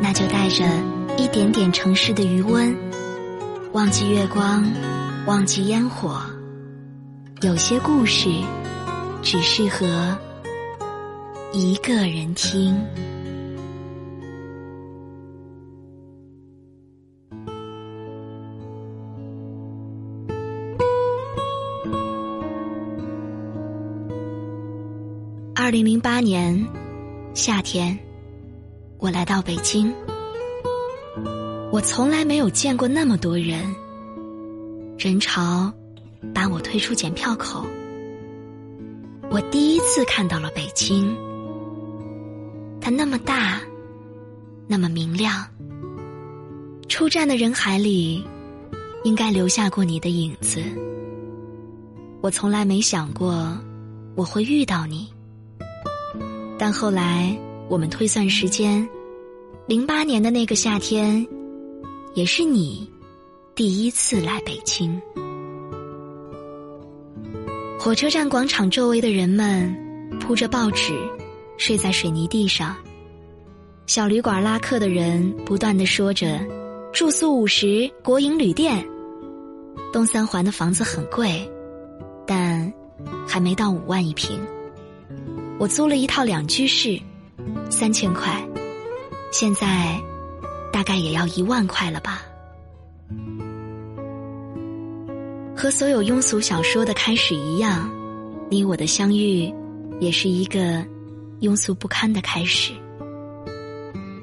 那就带着一点点城市的余温，忘记月光，忘记烟火。有些故事只适合一个人听。二零零八年夏天。我来到北京，我从来没有见过那么多人，人潮把我推出检票口。我第一次看到了北京，它那么大，那么明亮。出站的人海里，应该留下过你的影子。我从来没想过我会遇到你，但后来。我们推算时间，零八年的那个夏天，也是你第一次来北京。火车站广场周围的人们铺着报纸，睡在水泥地上。小旅馆拉客的人不断的说着：“住宿五十，国营旅店。”东三环的房子很贵，但还没到五万一平。我租了一套两居室。三千块，现在大概也要一万块了吧。和所有庸俗小说的开始一样，你我的相遇也是一个庸俗不堪的开始。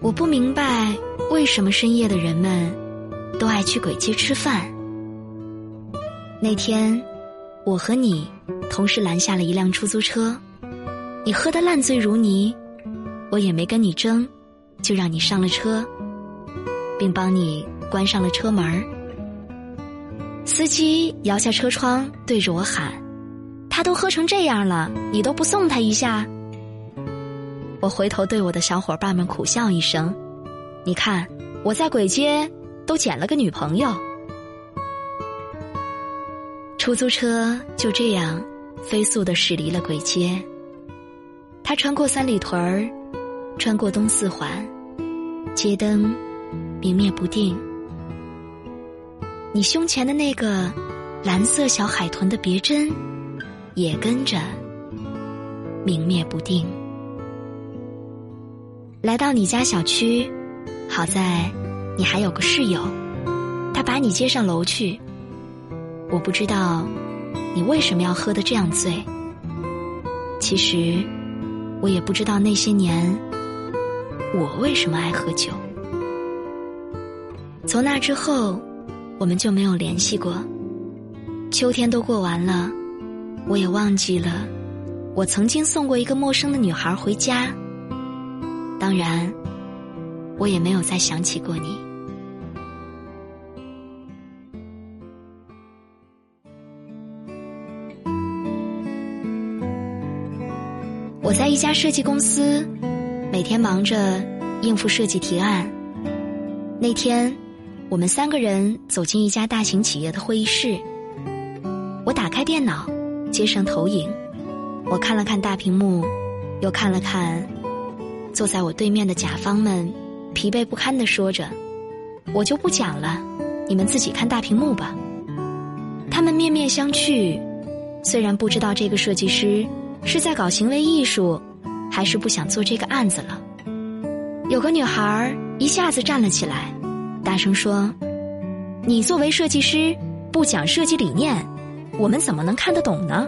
我不明白为什么深夜的人们都爱去鬼街吃饭。那天，我和你同时拦下了一辆出租车，你喝得烂醉如泥。我也没跟你争，就让你上了车，并帮你关上了车门司机摇下车窗，对着我喊：“他都喝成这样了，你都不送他一下？”我回头对我的小伙伴们苦笑一声：“你看，我在鬼街都捡了个女朋友。”出租车就这样飞速的驶离了鬼街，他穿过三里屯儿。穿过东四环，街灯明灭不定。你胸前的那个蓝色小海豚的别针，也跟着明灭不定。来到你家小区，好在你还有个室友，他把你接上楼去。我不知道你为什么要喝得这样醉。其实我也不知道那些年。我为什么爱喝酒？从那之后，我们就没有联系过。秋天都过完了，我也忘记了我曾经送过一个陌生的女孩回家。当然，我也没有再想起过你。我在一家设计公司。每天忙着应付设计提案。那天，我们三个人走进一家大型企业的会议室。我打开电脑，接上投影。我看了看大屏幕，又看了看坐在我对面的甲方们，疲惫不堪的说着：“我就不讲了，你们自己看大屏幕吧。”他们面面相觑，虽然不知道这个设计师是在搞行为艺术。还是不想做这个案子了。有个女孩一下子站了起来，大声说：“你作为设计师不讲设计理念，我们怎么能看得懂呢？”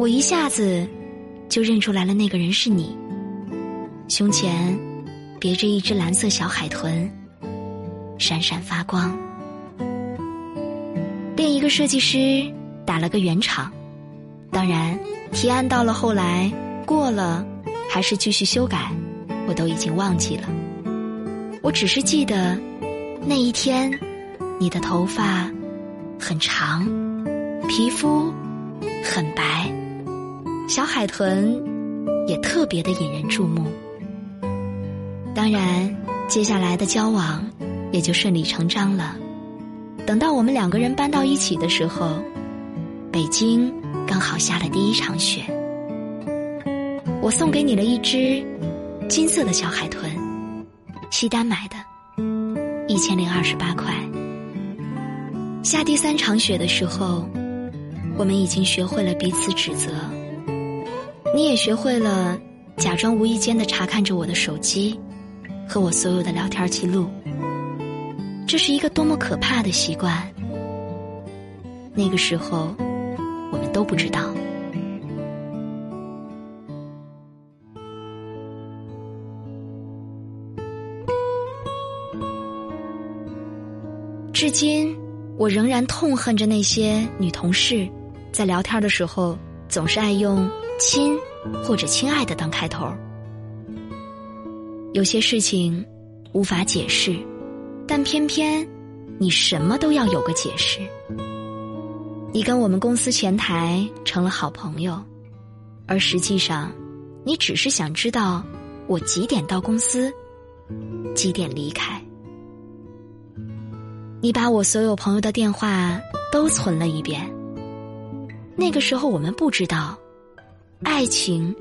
我一下子就认出来了，那个人是你。胸前别着一只蓝色小海豚，闪闪发光。另一个设计师打了个圆场，当然提案到了后来。过了，还是继续修改，我都已经忘记了。我只是记得那一天，你的头发很长，皮肤很白，小海豚也特别的引人注目。当然，接下来的交往也就顺理成章了。等到我们两个人搬到一起的时候，北京刚好下了第一场雪。我送给你了一只金色的小海豚，西单买的，一千零二十八块。下第三场雪的时候，我们已经学会了彼此指责，你也学会了假装无意间的查看着我的手机和我所有的聊天记录。这是一个多么可怕的习惯！那个时候，我们都不知道。至今，我仍然痛恨着那些女同事，在聊天的时候总是爱用“亲”或者“亲爱的”当开头。有些事情无法解释。但偏偏，你什么都要有个解释。你跟我们公司前台成了好朋友，而实际上，你只是想知道我几点到公司，几点离开。你把我所有朋友的电话都存了一遍。那个时候我们不知道，爱情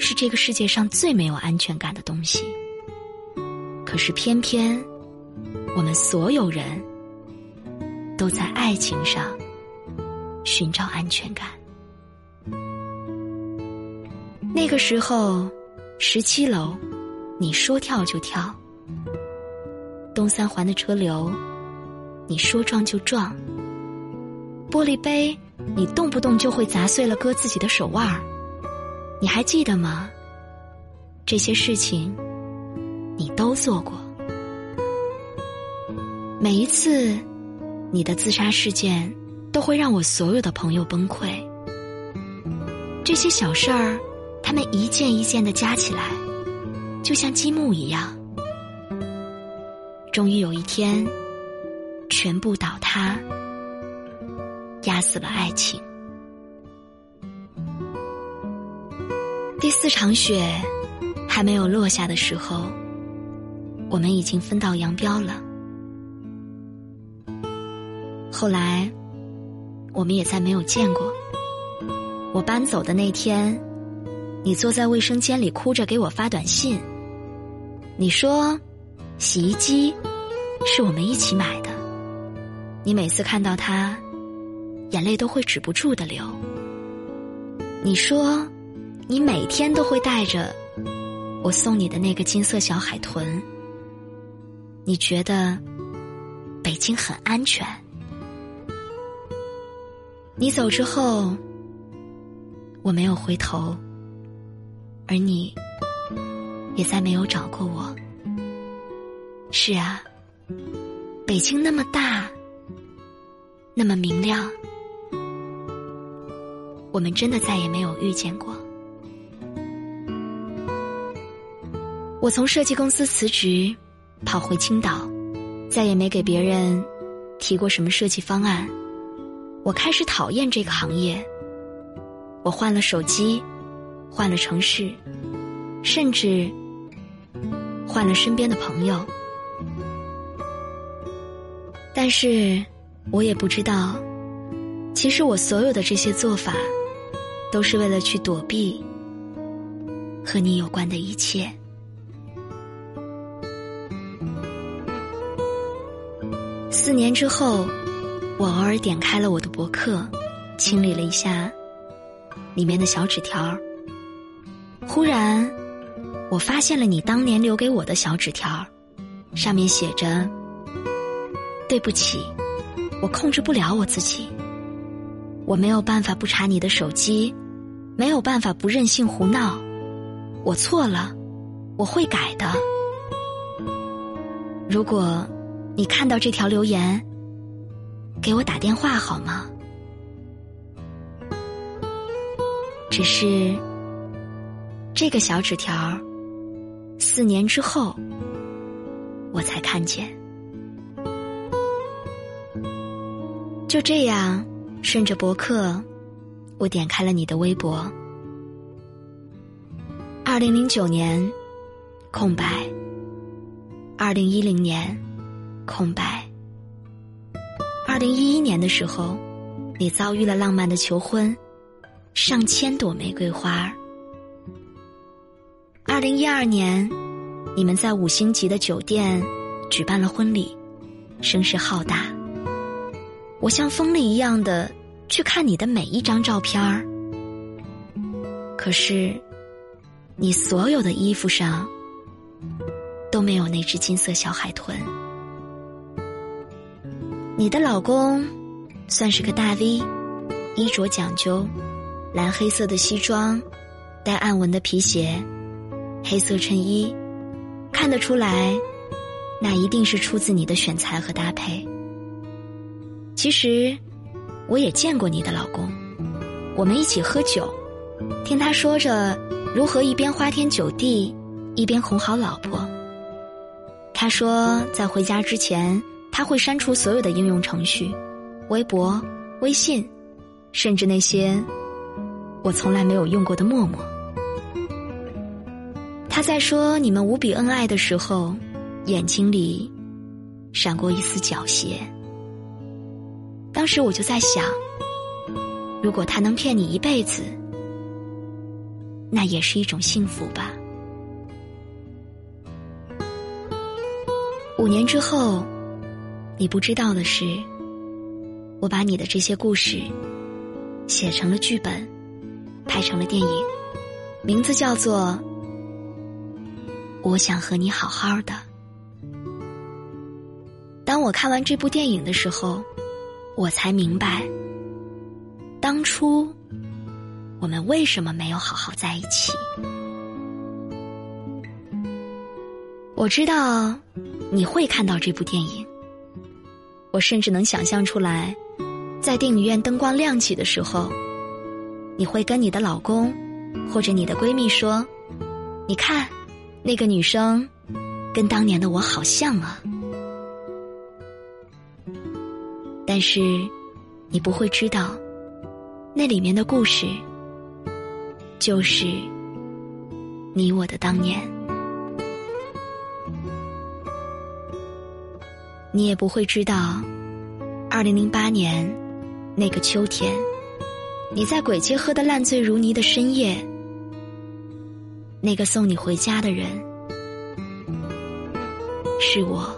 是这个世界上最没有安全感的东西。可是偏偏。我们所有人都在爱情上寻找安全感。那个时候，十七楼，你说跳就跳；东三环的车流，你说撞就撞；玻璃杯，你动不动就会砸碎了割自己的手腕儿。你还记得吗？这些事情，你都做过。每一次，你的自杀事件都会让我所有的朋友崩溃。这些小事儿，他们一件一件的加起来，就像积木一样，终于有一天，全部倒塌，压死了爱情。第四场雪还没有落下的时候，我们已经分道扬镳了。后来，我们也再没有见过。我搬走的那天，你坐在卫生间里哭着给我发短信。你说，洗衣机是我们一起买的。你每次看到它，眼泪都会止不住的流。你说，你每天都会带着我送你的那个金色小海豚。你觉得北京很安全。你走之后，我没有回头，而你也再没有找过我。是啊，北京那么大，那么明亮，我们真的再也没有遇见过。我从设计公司辞职，跑回青岛，再也没给别人提过什么设计方案。我开始讨厌这个行业。我换了手机，换了城市，甚至换了身边的朋友。但是，我也不知道，其实我所有的这些做法，都是为了去躲避和你有关的一切。四年之后。我偶尔点开了我的博客，清理了一下里面的小纸条。忽然，我发现了你当年留给我的小纸条，上面写着：“对不起，我控制不了我自己，我没有办法不查你的手机，没有办法不任性胡闹，我错了，我会改的。如果你看到这条留言。”给我打电话好吗？只是这个小纸条，四年之后，我才看见。就这样，顺着博客，我点开了你的微博。二零零九年，空白。二零一零年，空白。二零一一年的时候，你遭遇了浪漫的求婚，上千朵玫瑰花。二零一二年，你们在五星级的酒店举办了婚礼，声势浩大。我像疯了一样的去看你的每一张照片儿，可是，你所有的衣服上都没有那只金色小海豚。你的老公算是个大 V，衣着讲究，蓝黑色的西装，带暗纹的皮鞋，黑色衬衣，看得出来，那一定是出自你的选材和搭配。其实，我也见过你的老公，我们一起喝酒，听他说着如何一边花天酒地，一边哄好老婆。他说，在回家之前，他会删除所有的应用程序，微博、微信，甚至那些我从来没有用过的陌陌。他在说你们无比恩爱的时候，眼睛里闪过一丝狡黠。当时我就在想，如果他能骗你一辈子，那也是一种幸福吧。五年之后，你不知道的是，我把你的这些故事写成了剧本，拍成了电影，名字叫做《我想和你好好的》。当我看完这部电影的时候。我才明白，当初我们为什么没有好好在一起。我知道你会看到这部电影，我甚至能想象出来，在电影院灯光亮起的时候，你会跟你的老公或者你的闺蜜说：“你看，那个女生跟当年的我好像啊。”但是，你不会知道，那里面的故事，就是你我的当年。你也不会知道，二零零八年那个秋天，你在鬼街喝得烂醉如泥的深夜，那个送你回家的人，是我。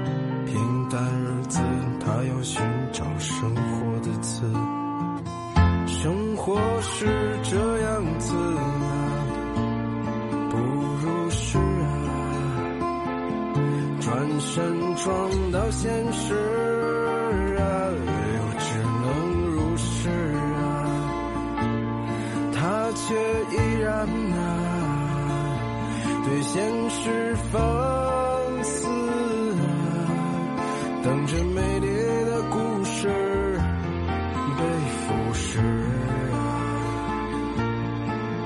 或是这样子啊，不如是啊。转身撞到现实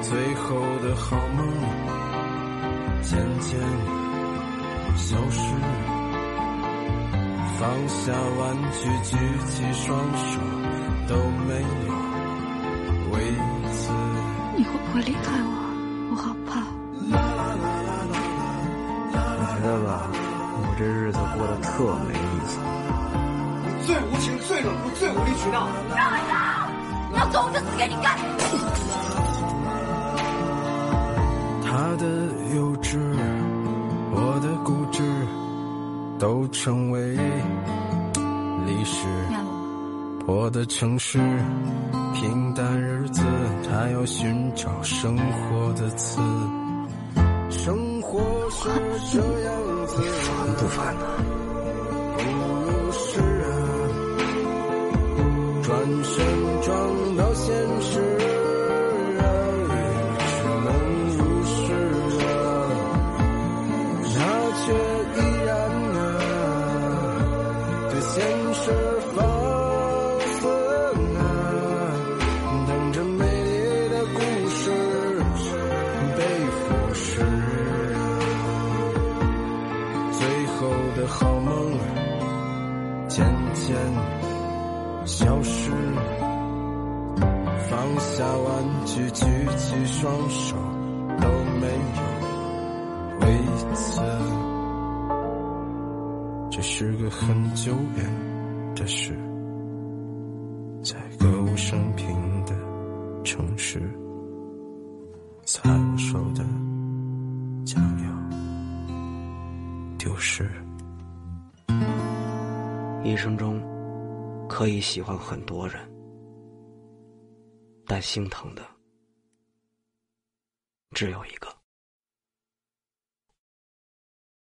最后的好梦渐渐消失。放下玩具，举起双手，都没有为此。你会不会离开我，我好怕。我觉得吧，我这日子过得特没意思。最无情、最冷酷、最无理取闹。让我走！你要走，我就死给你看。成为历史。破的城市，平淡日子，他要寻找生活的词。生活是这样子，烦不烦呢？有为此。这是个很久远的事，在歌舞升平的城市，在我手的将要丢失。一生中可以喜欢很多人，但心疼的只有一个。